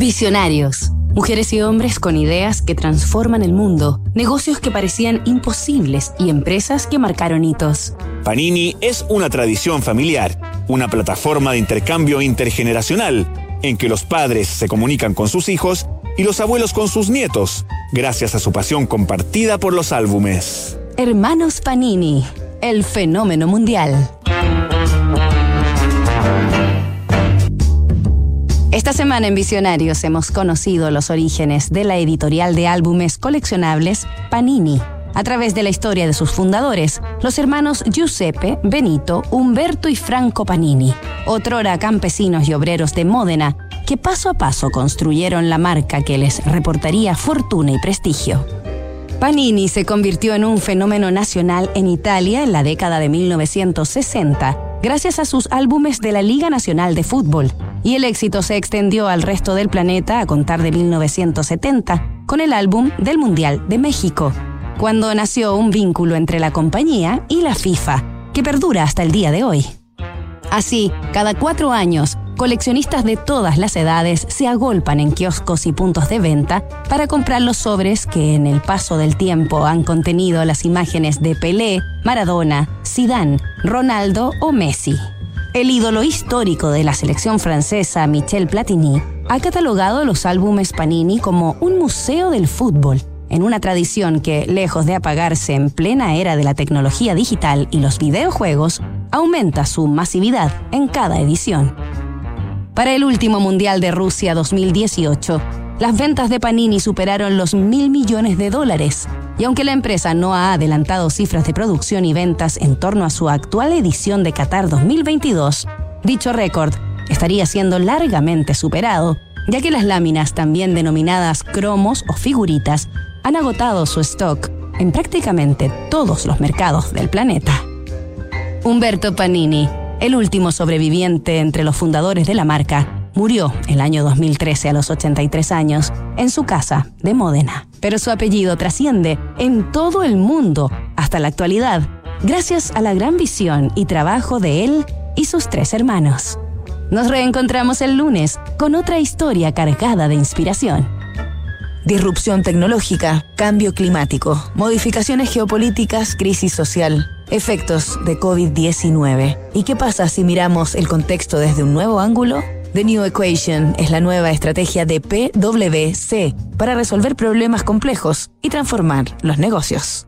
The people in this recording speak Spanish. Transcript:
Visionarios. Mujeres y hombres con ideas que transforman el mundo, negocios que parecían imposibles y empresas que marcaron hitos. Panini es una tradición familiar, una plataforma de intercambio intergeneracional en que los padres se comunican con sus hijos y los abuelos con sus nietos, gracias a su pasión compartida por los álbumes. Hermanos Panini, el fenómeno mundial. Esta semana en Visionarios hemos conocido los orígenes de la editorial de álbumes coleccionables Panini, a través de la historia de sus fundadores, los hermanos Giuseppe, Benito, Humberto y Franco Panini, otrora campesinos y obreros de Módena, que paso a paso construyeron la marca que les reportaría fortuna y prestigio. Panini se convirtió en un fenómeno nacional en Italia en la década de 1960, gracias a sus álbumes de la Liga Nacional de Fútbol, y el éxito se extendió al resto del planeta a contar de 1970 con el álbum del Mundial de México, cuando nació un vínculo entre la compañía y la FIFA, que perdura hasta el día de hoy. Así, cada cuatro años, coleccionistas de todas las edades se agolpan en kioscos y puntos de venta para comprar los sobres que en el paso del tiempo han contenido las imágenes de Pelé, Maradona, Zidane, Ronaldo o Messi. El ídolo histórico de la selección francesa, Michel Platini, ha catalogado los álbumes Panini como un museo del fútbol, en una tradición que, lejos de apagarse en plena era de la tecnología digital y los videojuegos, aumenta su masividad en cada edición. Para el último Mundial de Rusia 2018, las ventas de Panini superaron los mil millones de dólares, y aunque la empresa no ha adelantado cifras de producción y ventas en torno a su actual edición de Qatar 2022, dicho récord estaría siendo largamente superado, ya que las láminas, también denominadas cromos o figuritas, han agotado su stock en prácticamente todos los mercados del planeta. Humberto Panini, el último sobreviviente entre los fundadores de la marca, Murió el año 2013 a los 83 años en su casa de Módena. Pero su apellido trasciende en todo el mundo hasta la actualidad, gracias a la gran visión y trabajo de él y sus tres hermanos. Nos reencontramos el lunes con otra historia cargada de inspiración. Disrupción tecnológica, cambio climático, modificaciones geopolíticas, crisis social, efectos de COVID-19. ¿Y qué pasa si miramos el contexto desde un nuevo ángulo? The New Equation es la nueva estrategia de PwC para resolver problemas complejos y transformar los negocios.